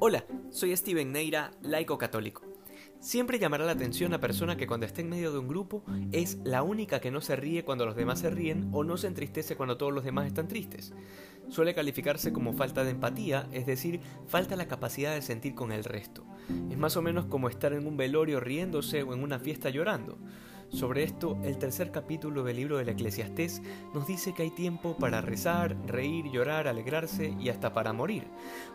Hola, soy Steven Neira, laico católico. Siempre llamará la atención a persona que cuando está en medio de un grupo es la única que no se ríe cuando los demás se ríen o no se entristece cuando todos los demás están tristes. Suele calificarse como falta de empatía, es decir, falta la capacidad de sentir con el resto. Es más o menos como estar en un velorio riéndose o en una fiesta llorando. Sobre esto, el tercer capítulo del libro del Eclesiastés nos dice que hay tiempo para rezar, reír, llorar, alegrarse y hasta para morir,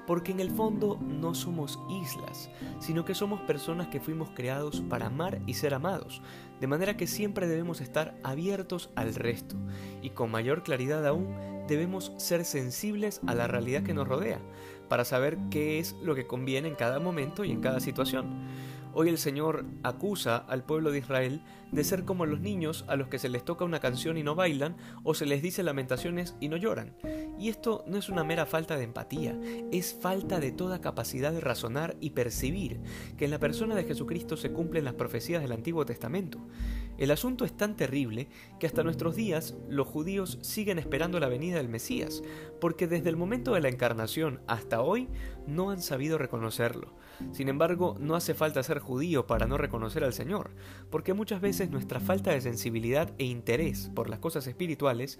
porque en el fondo no somos islas, sino que somos personas que fuimos creados para amar y ser amados, de manera que siempre debemos estar abiertos al resto, y con mayor claridad aún debemos ser sensibles a la realidad que nos rodea, para saber qué es lo que conviene en cada momento y en cada situación. Hoy el Señor acusa al pueblo de Israel de ser como los niños a los que se les toca una canción y no bailan, o se les dice lamentaciones y no lloran. Y esto no es una mera falta de empatía, es falta de toda capacidad de razonar y percibir que en la persona de Jesucristo se cumplen las profecías del Antiguo Testamento. El asunto es tan terrible que hasta nuestros días los judíos siguen esperando la venida del Mesías, porque desde el momento de la encarnación hasta hoy no han sabido reconocerlo. Sin embargo, no hace falta ser judío para no reconocer al Señor, porque muchas veces nuestra falta de sensibilidad e interés por las cosas espirituales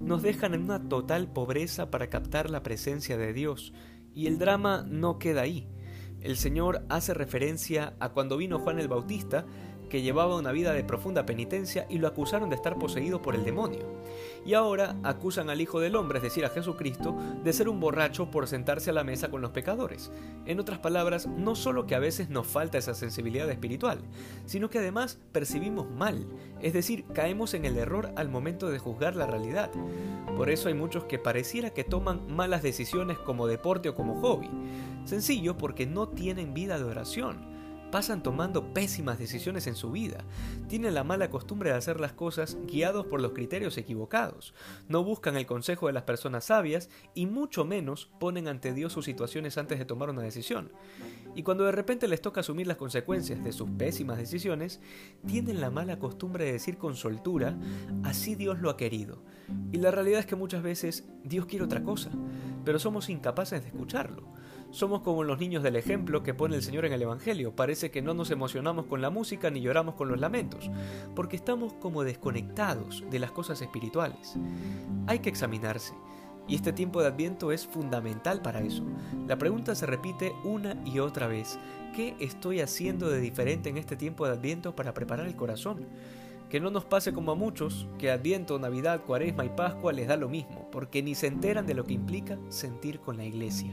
nos dejan en una total pobreza para captar la presencia de Dios, y el drama no queda ahí. El Señor hace referencia a cuando vino Juan el Bautista que llevaba una vida de profunda penitencia y lo acusaron de estar poseído por el demonio. Y ahora acusan al Hijo del Hombre, es decir, a Jesucristo, de ser un borracho por sentarse a la mesa con los pecadores. En otras palabras, no solo que a veces nos falta esa sensibilidad espiritual, sino que además percibimos mal, es decir, caemos en el error al momento de juzgar la realidad. Por eso hay muchos que pareciera que toman malas decisiones como deporte o como hobby. Sencillo porque no tienen vida de oración pasan tomando pésimas decisiones en su vida. Tienen la mala costumbre de hacer las cosas guiados por los criterios equivocados. No buscan el consejo de las personas sabias y mucho menos ponen ante Dios sus situaciones antes de tomar una decisión. Y cuando de repente les toca asumir las consecuencias de sus pésimas decisiones, tienen la mala costumbre de decir con soltura, así Dios lo ha querido. Y la realidad es que muchas veces Dios quiere otra cosa, pero somos incapaces de escucharlo. Somos como los niños del ejemplo que pone el Señor en el Evangelio. Parece que no nos emocionamos con la música ni lloramos con los lamentos, porque estamos como desconectados de las cosas espirituales. Hay que examinarse. Y este tiempo de Adviento es fundamental para eso. La pregunta se repite una y otra vez. ¿Qué estoy haciendo de diferente en este tiempo de Adviento para preparar el corazón? Que no nos pase como a muchos, que Adviento, Navidad, Cuaresma y Pascua les da lo mismo, porque ni se enteran de lo que implica sentir con la iglesia